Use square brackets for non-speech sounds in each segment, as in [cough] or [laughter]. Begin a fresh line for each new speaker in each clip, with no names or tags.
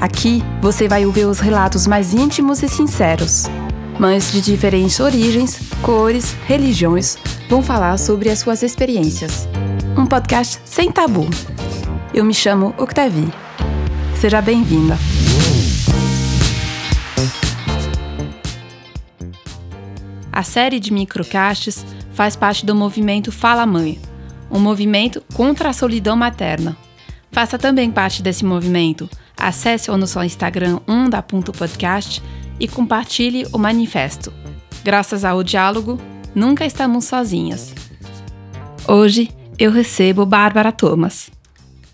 Aqui você vai ouvir os relatos mais íntimos e sinceros. Mães de diferentes origens, cores, religiões vão falar sobre as suas experiências. Um podcast sem tabu. Eu me chamo Octavie. Seja bem-vinda. A série de microcastes faz parte do movimento Fala Mãe, um movimento contra a solidão materna. Faça também parte desse movimento. Acesse o nosso Instagram onda.podcast e compartilhe o manifesto. Graças ao diálogo, nunca estamos sozinhas. Hoje eu recebo Bárbara Thomas.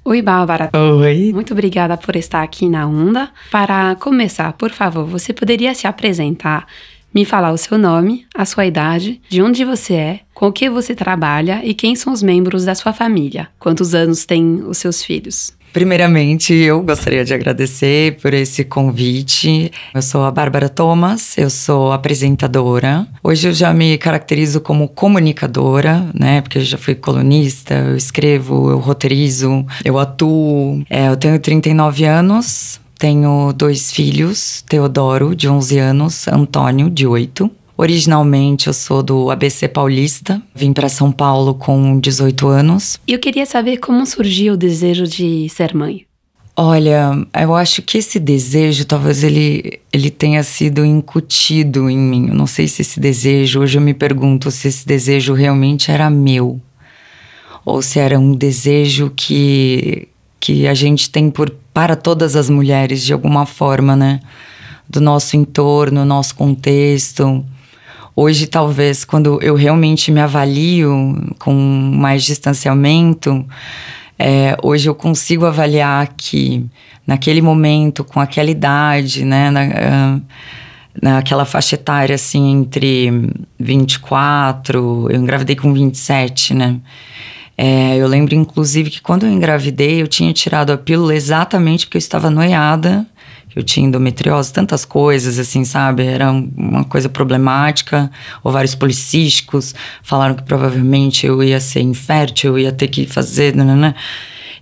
Oi, Bárbara.
Oi.
Muito obrigada por estar aqui na Onda. Para começar, por favor, você poderia se apresentar, me falar o seu nome, a sua idade, de onde você é, com o que você trabalha e quem são os membros da sua família? Quantos anos têm os seus filhos?
Primeiramente, eu gostaria de agradecer por esse convite. Eu sou a Bárbara Thomas, eu sou apresentadora. Hoje eu já me caracterizo como comunicadora, né? Porque eu já fui colunista, eu escrevo, eu roteirizo, eu atuo. É, eu tenho 39 anos, tenho dois filhos, Teodoro, de 11 anos, Antônio, de 8. Originalmente eu sou do ABC Paulista, vim para São Paulo com 18 anos.
E eu queria saber como surgiu o desejo de ser mãe.
Olha, eu acho que esse desejo, talvez ele, ele tenha sido incutido em mim. Eu não sei se esse desejo, hoje eu me pergunto se esse desejo realmente era meu. Ou se era um desejo que, que a gente tem por, para todas as mulheres, de alguma forma, né? Do nosso entorno, nosso contexto. Hoje, talvez, quando eu realmente me avalio com mais distanciamento, é, hoje eu consigo avaliar que naquele momento, com aquela idade, né, na, uh, naquela faixa etária assim entre 24, eu engravidei com 27, né? É, eu lembro, inclusive, que quando eu engravidei, eu tinha tirado a pílula exatamente porque eu estava noiada eu tinha endometriose, tantas coisas, assim, sabe? Era uma coisa problemática, ovários policísticos, falaram que provavelmente eu ia ser infértil, eu ia ter que fazer. Nanana.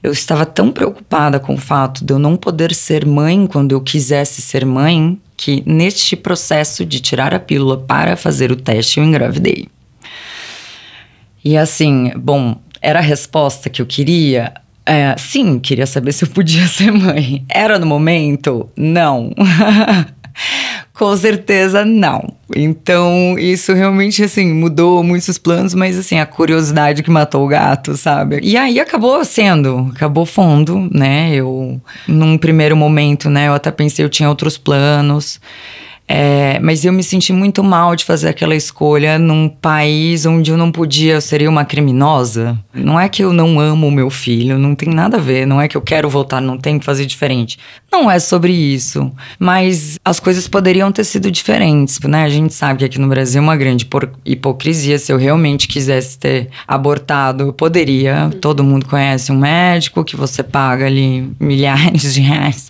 Eu estava tão preocupada com o fato de eu não poder ser mãe quando eu quisesse ser mãe, que neste processo de tirar a pílula para fazer o teste, eu engravidei. E assim, bom, era a resposta que eu queria? É, sim, queria saber [laughs] se eu podia ser mãe. Era no momento? Não. [laughs] Com certeza não. Então, isso realmente, assim, mudou muitos planos, mas, assim, a curiosidade que matou o gato, sabe? E aí acabou sendo, acabou fundo, né? Eu, num primeiro momento, né, eu até pensei eu tinha outros planos. É, mas eu me senti muito mal de fazer aquela escolha num país onde eu não podia, eu seria uma criminosa. Não é que eu não amo o meu filho, não tem nada a ver, não é que eu quero voltar, não tem que fazer diferente. Não é sobre isso, mas as coisas poderiam ter sido diferentes, né? A gente sabe que aqui no Brasil é uma grande hipocrisia. Se eu realmente quisesse ter abortado, eu poderia. Todo mundo conhece um médico que você paga ali milhares de reais.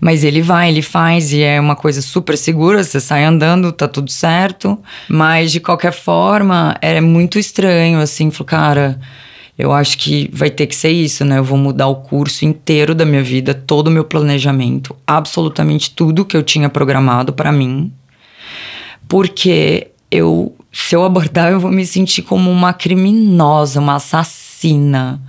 Mas ele vai, ele faz e é uma coisa super segura, você sai andando, tá tudo certo. Mas de qualquer forma, é muito estranho, assim, falou, cara. Eu acho que vai ter que ser isso, né? Eu vou mudar o curso inteiro da minha vida, todo o meu planejamento, absolutamente tudo que eu tinha programado para mim. Porque eu, se eu abortar, eu vou me sentir como uma criminosa, uma assassina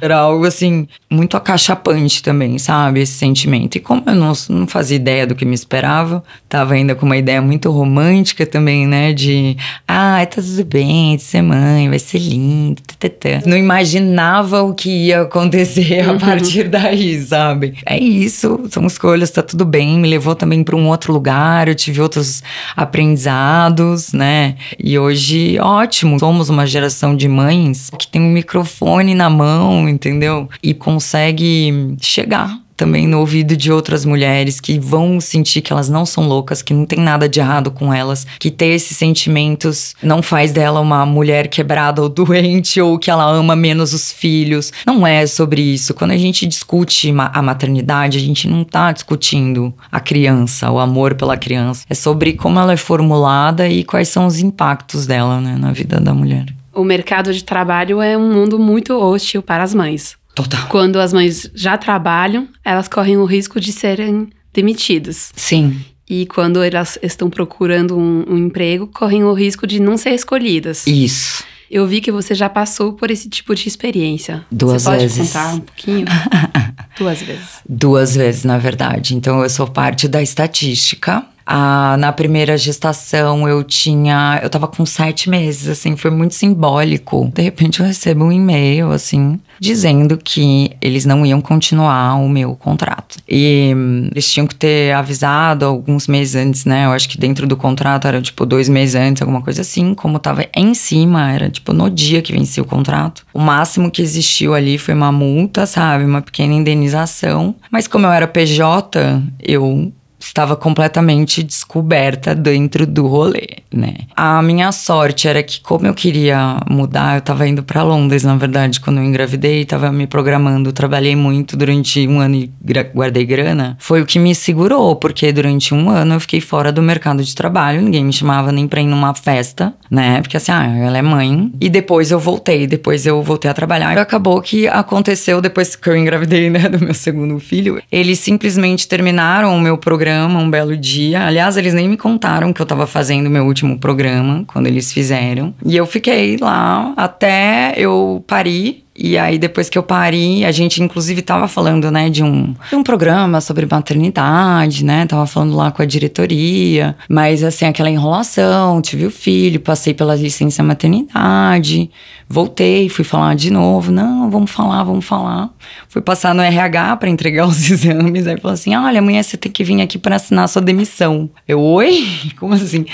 Era algo assim, muito acachapante também, sabe? Esse sentimento. E como eu não, não fazia ideia do que me esperava, tava ainda com uma ideia muito romântica também, né? De, ah, tá tudo bem de ser mãe, vai ser lindo. Tata. Não imaginava o que ia acontecer a uhum. partir [laughs] daí, sabe? É isso, são escolhas, tá tudo bem. Me levou também para um outro lugar, eu tive outros aprendizados, né? E hoje, ótimo, somos uma geração de mães que tem um microfone na mão, entendeu? E consegue chegar também no ouvido de outras mulheres que vão sentir que elas não são loucas, que não tem nada de errado com elas, que ter esses sentimentos não faz dela uma mulher quebrada ou [laughs] doente ou que ela ama menos os filhos. Não é sobre isso. Quando a gente discute a maternidade, a gente não tá discutindo a criança, o amor pela criança. É sobre como ela é formulada e quais são os impactos dela né, na vida da mulher.
O mercado de trabalho é um mundo muito hostil para as mães.
Total.
Quando as mães já trabalham, elas correm o risco de serem demitidas.
Sim.
E quando elas estão procurando um, um emprego, correm o risco de não ser escolhidas.
Isso.
Eu vi que você já passou por esse tipo de experiência.
Duas
você
vezes.
Pode contar um pouquinho? [laughs] Duas vezes.
Duas vezes, na verdade. Então, eu sou parte da estatística. Ah, na primeira gestação eu tinha. Eu tava com sete meses, assim, foi muito simbólico. De repente eu recebo um e-mail, assim, dizendo que eles não iam continuar o meu contrato. E hum, eles tinham que ter avisado alguns meses antes, né? Eu acho que dentro do contrato era tipo dois meses antes, alguma coisa assim. Como tava em cima, era tipo no dia que vencia o contrato. O máximo que existiu ali foi uma multa, sabe? Uma pequena indenização. Mas como eu era PJ, eu estava completamente descoberta dentro do rolê, né? A minha sorte era que como eu queria mudar, eu estava indo para Londres, na verdade, quando eu engravidei, estava me programando, trabalhei muito durante um ano e guardei grana. Foi o que me segurou, porque durante um ano eu fiquei fora do mercado de trabalho, ninguém me chamava nem para ir numa festa, né? Porque assim, ah, ela é mãe. E depois eu voltei, depois eu voltei a trabalhar. E acabou que aconteceu depois que eu engravidei, [laughs] né, do meu segundo filho. Eles simplesmente terminaram o meu programa programa um belo dia. Aliás, eles nem me contaram que eu tava fazendo meu último programa quando eles fizeram. E eu fiquei lá até eu parir e aí, depois que eu parei, a gente inclusive tava falando, né, de um, de um programa sobre maternidade, né? Tava falando lá com a diretoria. Mas, assim, aquela enrolação, tive o filho, passei pela licença maternidade, voltei, fui falar de novo. Não, vamos falar, vamos falar. Fui passar no RH para entregar [laughs] os exames. Aí falou assim: olha, amanhã você tem que vir aqui para assinar sua demissão. Eu, oi? [laughs] Como assim?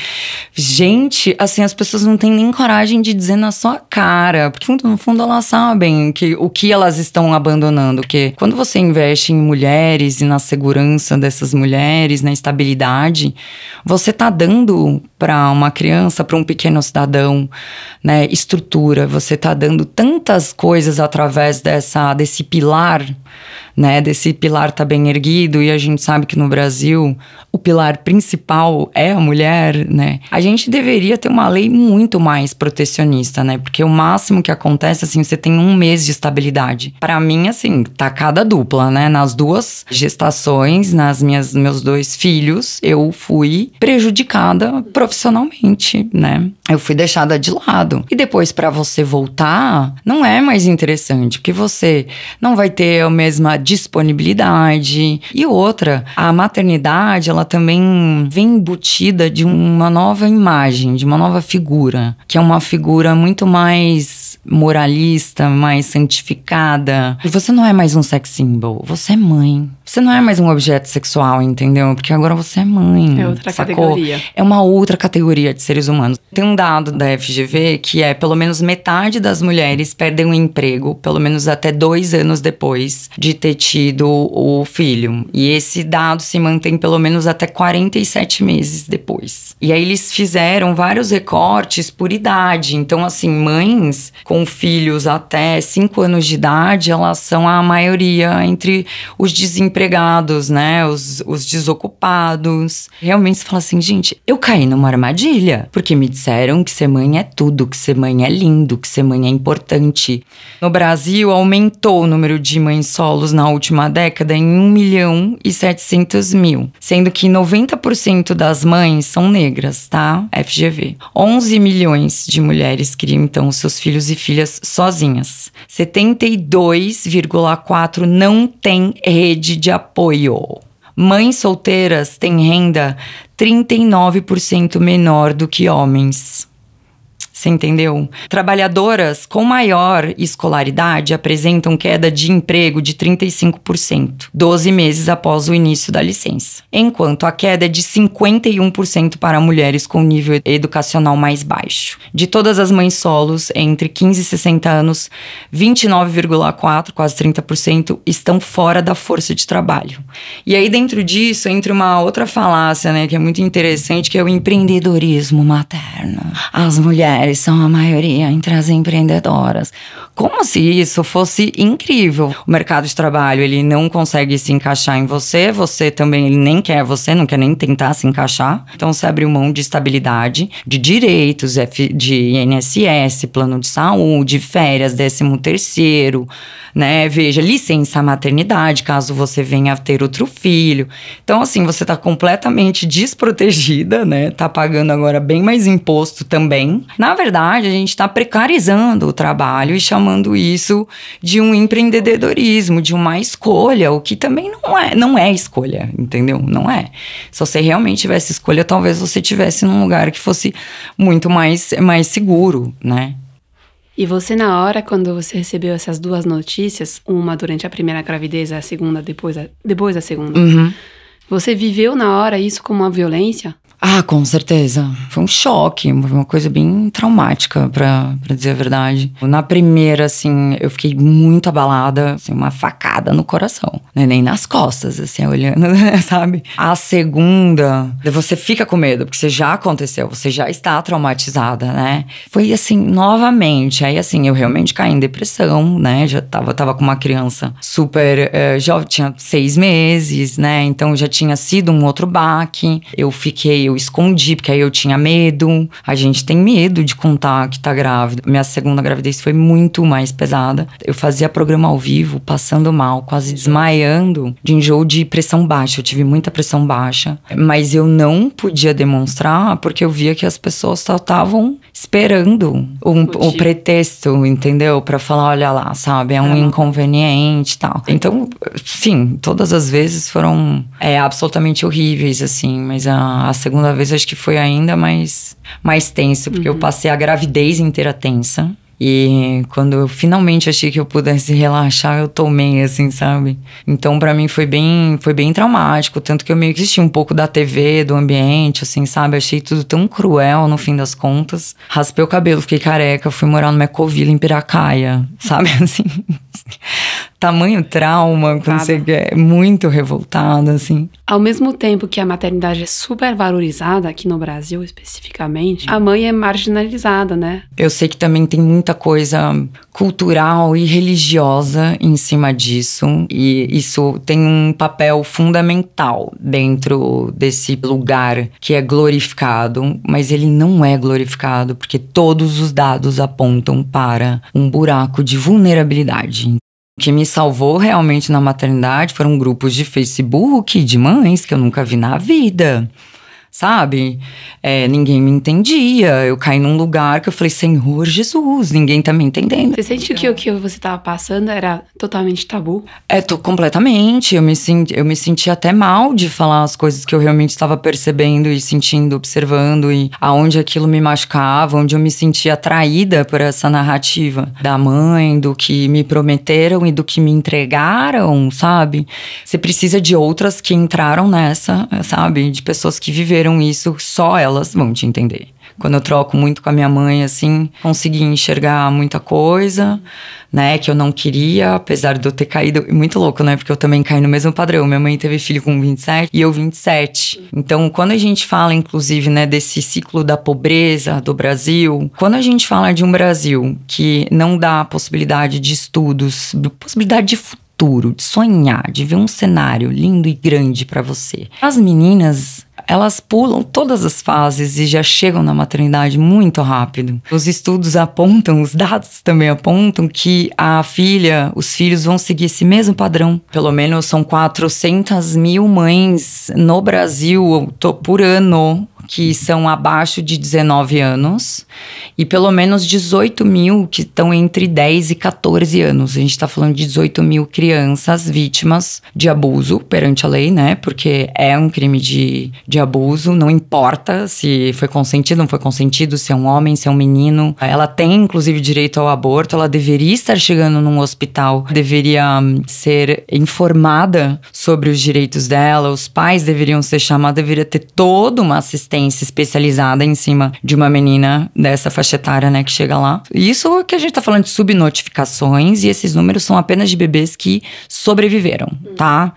Gente, assim, as pessoas não têm nem coragem de dizer na sua cara. Porque no fundo elas sabem que, o que elas estão abandonando. Porque quando você investe em mulheres e na segurança dessas mulheres, na estabilidade, você está dando para uma criança, para um pequeno cidadão, né, estrutura. Você está dando tantas coisas através dessa, desse pilar né, desse pilar tá bem erguido e a gente sabe que no Brasil o pilar principal é a mulher, né? A gente deveria ter uma lei muito mais protecionista, né? Porque o máximo que acontece assim, você tem um mês de estabilidade. Para mim assim, tacada dupla, né? Nas duas gestações, nas minhas meus dois filhos, eu fui prejudicada profissionalmente, né? Eu fui deixada de lado. E depois para você voltar, não é mais interessante, porque você não vai ter a mesma disponibilidade. E outra, a maternidade, ela também vem embutida de uma nova imagem, de uma nova figura, que é uma figura muito mais moralista, mais santificada. Você não é mais um sex symbol, você é mãe. Você não é mais um objeto sexual, entendeu? Porque agora você é mãe.
É outra
sacou?
categoria.
É uma outra categoria de seres humanos. Tem um dado da FGV que é pelo menos metade das mulheres perdem o emprego, pelo menos até dois anos depois de ter tido o filho. E esse dado se mantém pelo menos até 47 meses depois. E aí eles fizeram vários recortes por idade. Então, assim, mães com filhos até 5 anos de idade, elas são a maioria entre os desempregados desempregados, né? Os, os desocupados. Realmente você fala assim, gente, eu caí numa armadilha. Porque me disseram que ser mãe é tudo, que ser mãe é lindo, que ser mãe é importante. No Brasil, aumentou o número de mães solos na última década em 1 milhão e 700 mil. Sendo que 90% das mães são negras, tá? FGV. 11 milhões de mulheres criam então seus filhos e filhas sozinhas. 72,4 não tem rede de apoio. Mães solteiras têm renda 39% menor do que homens. Você entendeu? Trabalhadoras com maior escolaridade apresentam queda de emprego de 35%, 12 meses após o início da licença, enquanto a queda é de 51% para mulheres com nível educacional mais baixo. De todas as mães solos entre 15 e 60 anos, 29,4, quase 30%, estão fora da força de trabalho. E aí dentro disso entra uma outra falácia, né, que é muito interessante, que é o empreendedorismo materno. As mulheres mulheres são a maioria entre as empreendedoras. Como se isso fosse incrível. O mercado de trabalho, ele não consegue se encaixar em você, você também ele nem quer você, não quer nem tentar se encaixar. Então você abre mão de estabilidade, de direitos, de INSS, plano de saúde, férias, décimo terceiro, né? Veja, licença maternidade, caso você venha ter outro filho. Então, assim, você tá completamente desprotegida, né? Tá pagando agora bem mais imposto também. Na verdade, a gente está precarizando o trabalho e chamando isso de um empreendedorismo, de uma escolha, o que também não é, não é escolha, entendeu? Não é. Se você realmente tivesse escolha, talvez você tivesse num lugar que fosse muito mais, mais seguro, né?
E você, na hora, quando você recebeu essas duas notícias, uma durante a primeira gravidez, a segunda depois, depois da segunda,
uhum.
você viveu na hora isso como uma violência?
Ah, com certeza. Foi um choque, uma coisa bem traumática, pra, dizer a verdade. Na primeira, assim, eu fiquei muito abalada, assim, uma facada no coração, né? Nem nas costas, assim, [laughs] olhando, sabe? A segunda, você fica com medo, porque você já aconteceu, você já está traumatizada, né? Foi assim, novamente, aí assim, eu realmente caí em depressão, né? Já tava, tava com uma criança super, uh, já tinha seis meses, né? Então já tinha sido um outro baque. Eu fiquei eu escondi, porque aí eu tinha medo. A gente tem medo de contar que tá grávida. Minha segunda gravidez foi muito mais pesada. Eu fazia programa ao vivo, passando mal, quase desmaiando de enjoo de pressão baixa. Eu tive muita pressão baixa, mas eu não podia demonstrar porque eu via que as pessoas só estavam esperando um, o pretexto, entendeu? Para falar, olha lá, sabe, é um inconveniente e tal. Então, sim, todas as vezes foram é, absolutamente horríveis, assim, mas a, a segunda segunda vez acho que foi ainda mais, mais tenso, porque uhum. eu passei a gravidez inteira tensa. E quando eu finalmente achei que eu pudesse [laughs] relaxar, eu tomei, assim, sabe? Então, para mim foi bem, foi bem traumático. Tanto que eu meio que assisti um pouco da TV, do ambiente, assim, sabe? Achei tudo tão cruel no fim das contas. Raspei o cabelo, fiquei careca, fui morar no Mecovila, em Piracaia, [laughs] sabe? Assim tamanho trauma, quando você é muito revoltada, assim.
Ao mesmo tempo que a maternidade é super valorizada, aqui no Brasil especificamente, a mãe é marginalizada, né?
Eu sei que também tem muita coisa cultural e religiosa em cima disso, e isso tem um papel fundamental dentro desse lugar que é glorificado, mas ele não é glorificado porque todos os dados apontam para um buraco de vulnerabilidade. O que me salvou realmente na maternidade foram grupos de Facebook de mães que eu nunca vi na vida sabe? É, ninguém me entendia. Eu caí num lugar que eu falei, Senhor Jesus, ninguém tá me entendendo.
Você sente que o que você tava passando era totalmente tabu?
É, tô completamente. Eu me, senti, eu me senti até mal de falar as coisas que eu realmente estava percebendo e sentindo, observando, e aonde aquilo me machucava, onde eu me sentia atraída por essa narrativa da mãe, do que me prometeram e do que me entregaram, sabe? Você precisa de outras que entraram nessa, sabe? De pessoas que viveram viveram isso, só elas vão te entender. Quando eu troco muito com a minha mãe, assim, consegui enxergar muita coisa, né, que eu não queria, apesar de eu ter caído. Muito louco, né, porque eu também caí no mesmo padrão. Minha mãe teve filho com 27 e eu 27. Então, quando a gente fala, inclusive, né, desse ciclo da pobreza do Brasil, quando a gente fala de um Brasil que não dá possibilidade de estudos, possibilidade de futuro, de sonhar, de ver um cenário lindo e grande para você. As meninas elas pulam todas as fases e já chegam na maternidade muito rápido. Os estudos apontam, os dados também apontam que a filha, os filhos vão seguir esse mesmo padrão. Pelo menos são 400 mil mães no Brasil por ano que são abaixo de 19 anos e pelo menos 18 mil que estão entre 10 e 14 anos. A gente está falando de 18 mil crianças vítimas de abuso perante a lei, né? Porque é um crime de, de abuso, não importa se foi consentido, não foi consentido, se é um homem, se é um menino. Ela tem, inclusive, direito ao aborto, ela deveria estar chegando num hospital, deveria hum, ser informada sobre os direitos dela, os pais deveriam ser chamados, deveria ter toda uma assistência especializada em cima de uma menina dessa faixa etária, né, que chega lá. Isso que a gente tá falando de subnotificações e esses números são apenas de bebês que sobreviveram, tá?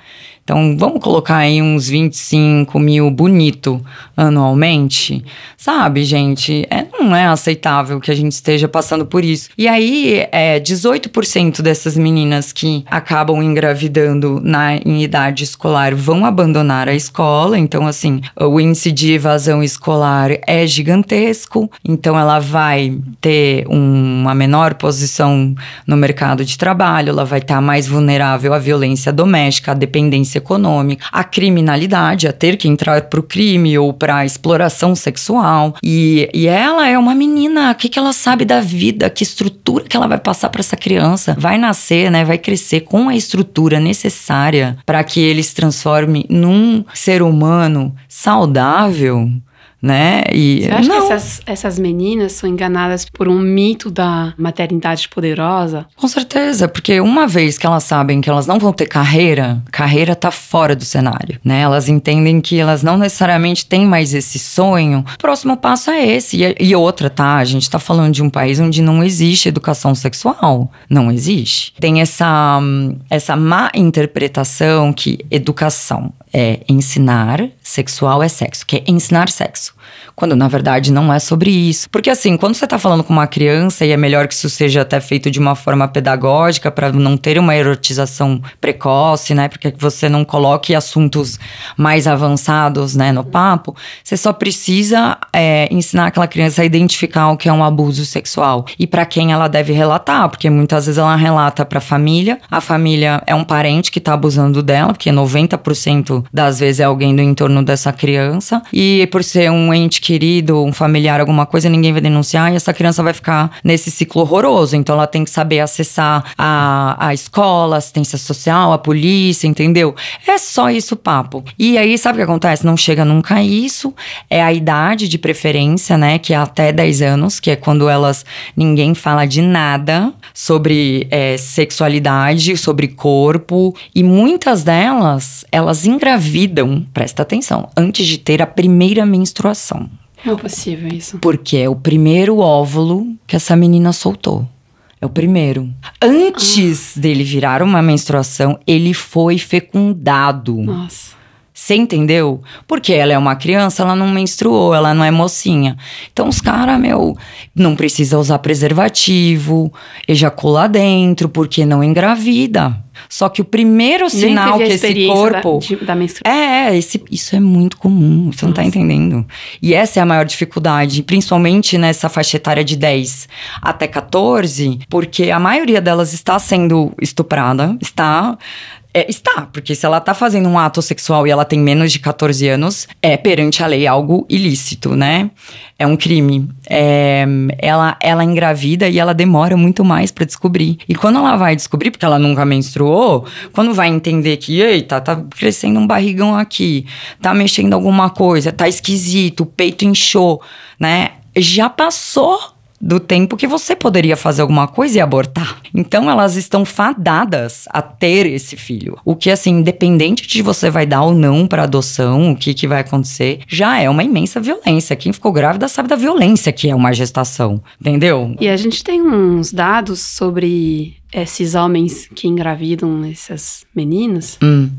Então, vamos colocar aí uns 25 mil bonito anualmente, sabe, gente? É, não é aceitável que a gente esteja passando por isso. E aí, é, 18% dessas meninas que acabam engravidando na, em idade escolar vão abandonar a escola. Então, assim, o índice de evasão escolar é gigantesco. Então, ela vai ter um, uma menor posição no mercado de trabalho, ela vai estar mais vulnerável à violência doméstica, à dependência econômica, à criminalidade, a ter que entrar para o crime ou para a exploração sexual. E, e ela é uma menina, o que, que ela sabe da vida, que estrutura que ela vai passar para essa criança? Vai nascer, né? Vai crescer com a estrutura necessária para que ele se transforme num ser humano saudável né?
E Você acha não. que essas, essas meninas são enganadas por um mito da maternidade poderosa?
Com certeza, porque uma vez que elas sabem que elas não vão ter carreira, carreira tá fora do cenário, né? Elas entendem que elas não necessariamente têm mais esse sonho. O próximo passo é esse. E, e outra, tá? A gente tá falando de um país onde não existe educação sexual. Não existe. Tem essa, essa má interpretação que educação é ensinar, sexual é sexo, que é ensinar sexo. Quando na verdade não é sobre isso. Porque assim, quando você tá falando com uma criança, e é melhor que isso seja até feito de uma forma pedagógica, para não ter uma erotização precoce, né? Porque você não coloque assuntos mais avançados, né, no papo, você só precisa é, ensinar aquela criança a identificar o que é um abuso sexual e para quem ela deve relatar, porque muitas vezes ela relata para família, a família é um parente que tá abusando dela, porque 90% das vezes é alguém do entorno dessa criança. E por ser um ente querido, um familiar, alguma coisa, ninguém vai denunciar e essa criança vai ficar nesse ciclo horroroso. Então ela tem que saber acessar a, a escola, assistência social, a polícia, entendeu? É só isso o papo. E aí, sabe o que acontece? Não chega nunca a isso. É a idade de preferência, né? Que é até 10 anos, que é quando elas. ninguém fala de nada sobre é, sexualidade, sobre corpo. E muitas delas, elas engravidam engravidam, presta atenção, antes de ter a primeira menstruação.
Não é possível isso.
Porque é o primeiro óvulo que essa menina soltou. É o primeiro. Antes ah. dele virar uma menstruação, ele foi fecundado.
Nossa.
Você entendeu? Porque ela é uma criança, ela não menstruou, ela não é mocinha. Então os caras, meu, não precisa usar preservativo, ejacula dentro, porque não engravida. Só que o primeiro sinal que esse corpo.
Da, da menstruação.
É, esse, isso é muito comum, você Nossa. não tá entendendo. E essa é a maior dificuldade, principalmente nessa faixa etária de 10 até 14, porque a maioria delas está sendo estuprada, está é, está, porque se ela tá fazendo um ato sexual e ela tem menos de 14 anos, é perante a lei algo ilícito, né? É um crime. É, ela, ela engravida e ela demora muito mais para descobrir. E quando ela vai descobrir, porque ela nunca menstruou, quando vai entender que, eita, tá crescendo um barrigão aqui, tá mexendo alguma coisa, tá esquisito, o peito inchou, né? Já passou do tempo que você poderia fazer alguma coisa e abortar. Então elas estão fadadas a ter esse filho. O que assim, independente de você vai dar ou não para adoção, o que que vai acontecer, já é uma imensa violência. Quem ficou grávida sabe da violência que é uma gestação, entendeu?
E a gente tem uns dados sobre esses homens que engravidam essas meninas?
Hum.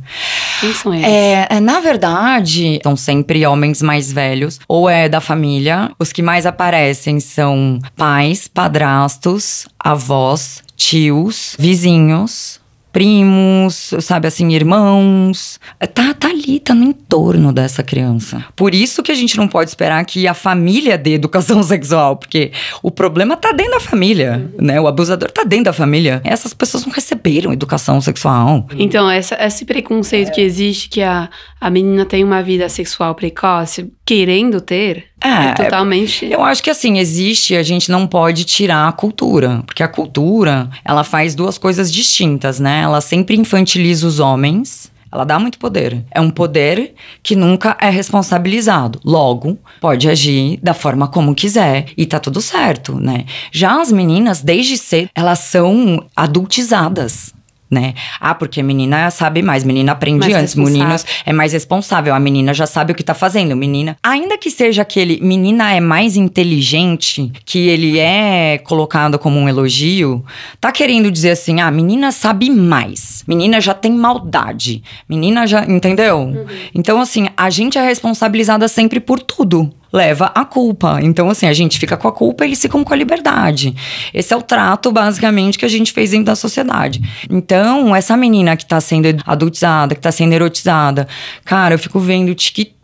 Quem são eles?
É, é, na verdade, são sempre homens mais velhos, ou é da família. Os que mais aparecem são pais, padrastos, avós, tios, vizinhos, primos, sabe assim, irmãos. Tá, tá ali, tá no entorno dessa criança. Por isso que a gente não pode esperar que a família dê educação [laughs] sexual, porque o problema tá dentro da família, né? O abusador tá dentro da família. Essas pessoas não receberam educação sexual.
Então, essa, esse preconceito que existe que a, a menina tem uma vida sexual precoce, querendo ter, é, totalmente.
Eu acho que assim, existe, a gente não pode tirar a cultura, porque a cultura, ela faz duas coisas distintas, né? Ela sempre infantiliza os homens. Ela dá muito poder. É um poder que nunca é responsabilizado. Logo, pode agir da forma como quiser e tá tudo certo, né? Já as meninas, desde cedo, elas são adultizadas né? Ah, porque a menina sabe mais, menina aprende mais antes, meninos é mais responsável, a menina já sabe o que tá fazendo, menina. Ainda que seja aquele menina é mais inteligente, que ele é colocado como um elogio, tá querendo dizer assim: "Ah, menina sabe mais. Menina já tem maldade. Menina já, entendeu? Uhum. Então assim, a gente é responsabilizada sempre por tudo leva a culpa. Então, assim, a gente fica com a culpa, eles ficam com a liberdade. Esse é o trato, basicamente, que a gente fez dentro da sociedade. Então, essa menina que tá sendo adultizada, que tá sendo erotizada, cara, eu fico vendo TikTok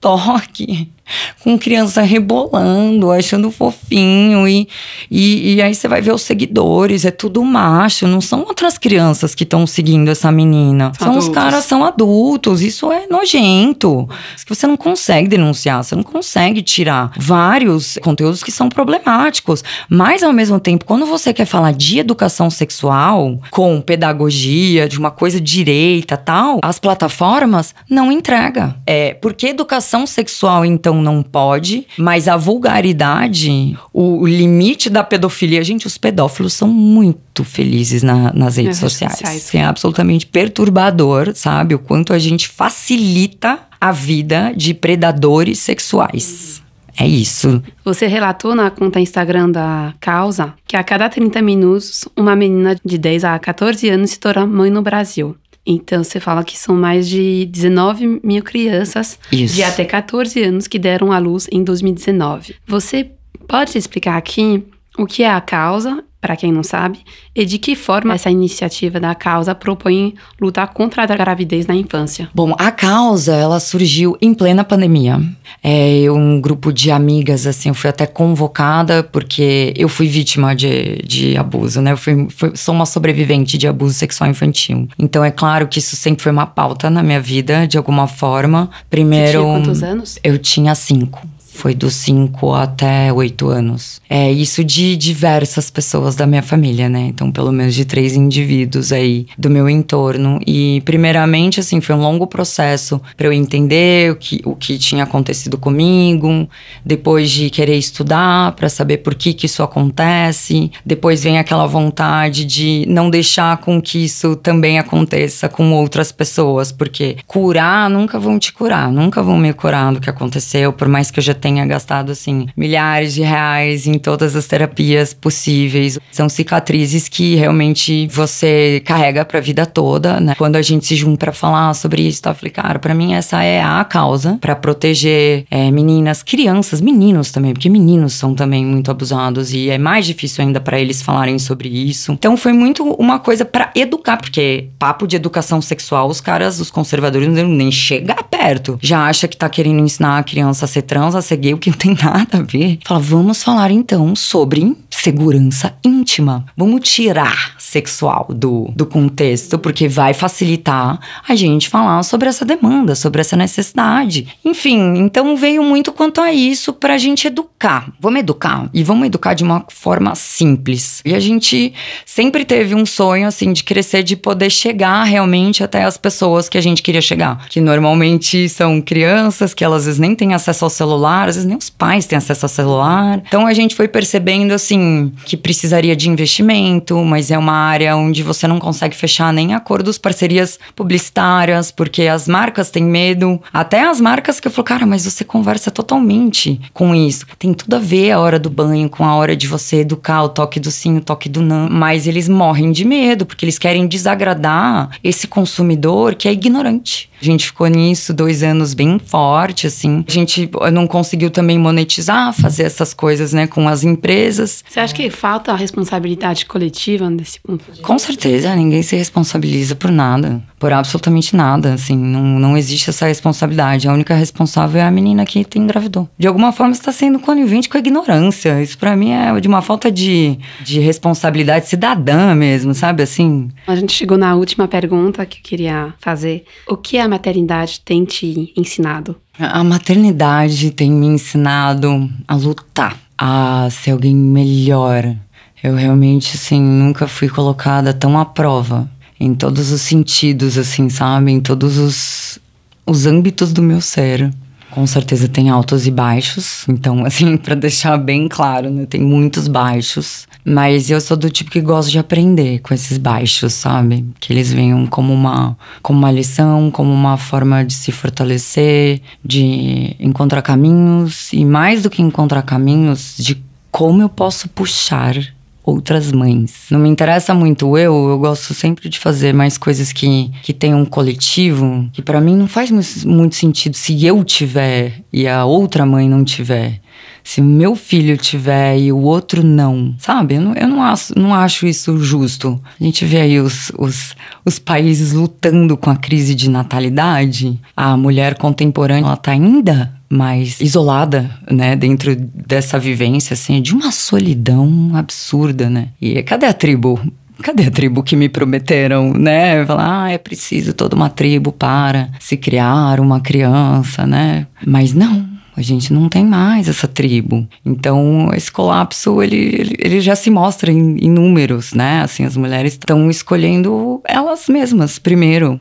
com criança rebolando, achando fofinho. E, e, e, aí você vai ver os seguidores, é tudo macho, não são outras crianças que estão seguindo essa menina. São adultos. os caras, são adultos. Isso é nojento. você não consegue denunciar, você não consegue tirar vários conteúdos que são problemáticos. Mas, ao mesmo tempo, quando você quer falar de educação sexual, com pedagogia, de uma coisa direita tal, as plataformas não entregam. É, porque educação sexual, então, não pode, mas a vulgaridade, o, o limite da pedofilia, gente, os pedófilos são muito felizes na, nas redes sociais. sociais. É absolutamente perturbador, sabe? O quanto a gente facilita a vida de predadores sexuais. É isso.
Você relatou na conta Instagram da Causa que a cada 30 minutos, uma menina de 10 a 14 anos se torna mãe no Brasil. Então, você fala que são mais de 19 mil crianças Isso. de até 14 anos que deram à luz em 2019. Você pode explicar aqui o que é a causa para quem não sabe, e de que forma essa iniciativa da causa propõe lutar contra a gravidez na infância.
Bom, a causa, ela surgiu em plena pandemia. É, um grupo de amigas, assim, eu fui até convocada porque eu fui vítima de, de abuso, né? Eu fui, fui, sou uma sobrevivente de abuso sexual infantil. Então, é claro que isso sempre foi uma pauta na minha vida, de alguma forma. Primeiro... Você
tinha quantos anos?
Eu tinha cinco. Foi dos 5 até 8 anos. É isso de diversas pessoas da minha família, né? Então, pelo menos de três indivíduos aí do meu entorno. E, primeiramente, assim, foi um longo processo para eu entender o que, o que tinha acontecido comigo. Depois de querer estudar para saber por que, que isso acontece. Depois vem aquela vontade de não deixar com que isso também aconteça com outras pessoas. Porque curar nunca vão te curar, nunca vão me curar do que aconteceu, por mais que eu já tenha gastado, assim, milhares de reais em todas as terapias possíveis. São cicatrizes que realmente você carrega pra vida toda, né? Quando a gente se junta pra falar sobre isso, tá? Eu falei, cara, pra mim essa é a causa para proteger é, meninas, crianças, meninos também, porque meninos são também muito abusados e é mais difícil ainda para eles falarem sobre isso. Então foi muito uma coisa para educar, porque papo de educação sexual, os caras, os conservadores não nem chegar perto. Já acha que tá querendo ensinar a criança a ser trans, a ser gay, o que não tem nada a ver. Fala, vamos falar então sobre segurança íntima. Vamos tirar sexual do, do contexto, porque vai facilitar a gente falar sobre essa demanda, sobre essa necessidade. Enfim, então veio muito quanto a isso pra gente educar. Vamos educar e vamos educar de uma forma simples. E a gente sempre teve um sonho assim de crescer, de poder chegar realmente até as pessoas que a gente queria chegar, que normalmente são crianças que elas às vezes nem têm acesso ao celular celular, às vezes nem os pais têm acesso ao celular. Então a gente foi percebendo assim que precisaria de investimento, mas é uma área onde você não consegue fechar nem acordos, parcerias publicitárias, porque as marcas têm medo. Até as marcas que eu falo, cara, mas você conversa totalmente com isso. Tem tudo a ver a hora do banho com a hora de você educar o toque do sim, o toque do não. Mas eles morrem de medo, porque eles querem desagradar esse consumidor que é ignorante. A gente ficou nisso dois anos bem forte, assim. A gente não conseguiu também monetizar, fazer essas coisas, né, com as empresas.
Você acha que falta a responsabilidade coletiva nesse ponto?
Com certeza, ninguém se responsabiliza por nada, por absolutamente nada, assim, não, não existe essa responsabilidade. A única responsável é a menina que tem engravidou. De alguma forma está sendo conivente com a ignorância. Isso para mim é de uma falta de, de responsabilidade cidadã mesmo, sabe, assim.
A gente chegou na última pergunta que eu queria fazer. O que a maternidade tem te ensinado?
A maternidade tem me ensinado a lutar, a ser alguém melhor. Eu realmente, assim, nunca fui colocada tão à prova em todos os sentidos, assim, sabe? Em todos os, os âmbitos do meu ser. Com certeza tem altos e baixos, então, [laughs] assim, para deixar bem claro, né? Tem muitos baixos, mas eu sou do tipo que gosto de aprender com esses baixos, sabe? Que eles venham como uma, como uma lição, como uma forma de se fortalecer, de encontrar caminhos, e mais do que encontrar caminhos, de como eu posso puxar outras mães. Não me interessa muito eu, eu gosto sempre de fazer mais coisas que, que tenham um coletivo, que para mim não faz muito sentido se eu tiver e a outra mãe não tiver. Se meu filho tiver e o outro não, sabe? Eu não, eu não, acho, não acho isso justo. A gente vê aí os, os, os países lutando com a crise de natalidade. A mulher contemporânea, ela tá ainda mais isolada, né, dentro dessa vivência, assim, de uma solidão absurda, né? E cadê a tribo? Cadê a tribo que me prometeram, né? Falar, ah, é preciso toda uma tribo para se criar uma criança, né? Mas não, a gente não tem mais essa tribo. Então, esse colapso, ele, ele, ele já se mostra em, em números, né? Assim, as mulheres estão escolhendo elas mesmas primeiro.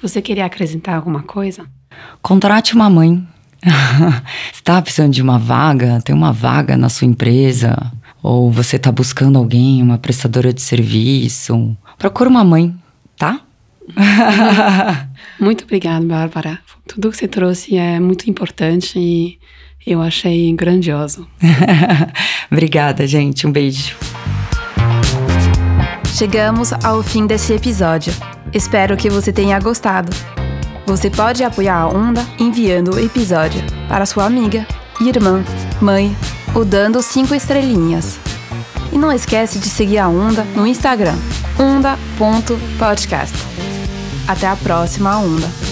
Você queria acrescentar alguma coisa?
Contrate uma mãe [laughs] está precisando de uma vaga? Tem uma vaga na sua empresa? Ou você está buscando alguém, uma prestadora de serviço? Procura uma mãe, tá? [laughs]
muito obrigada, Bárbara. Tudo que você trouxe é muito importante e eu achei grandioso. [laughs]
Obrigada, gente. Um beijo.
Chegamos ao fim desse episódio. Espero que você tenha gostado. Você pode apoiar a Onda enviando o episódio para sua amiga, irmã, mãe ou dando cinco estrelinhas. E não esquece de seguir a Onda no Instagram, onda.podcast. Até a próxima Onda!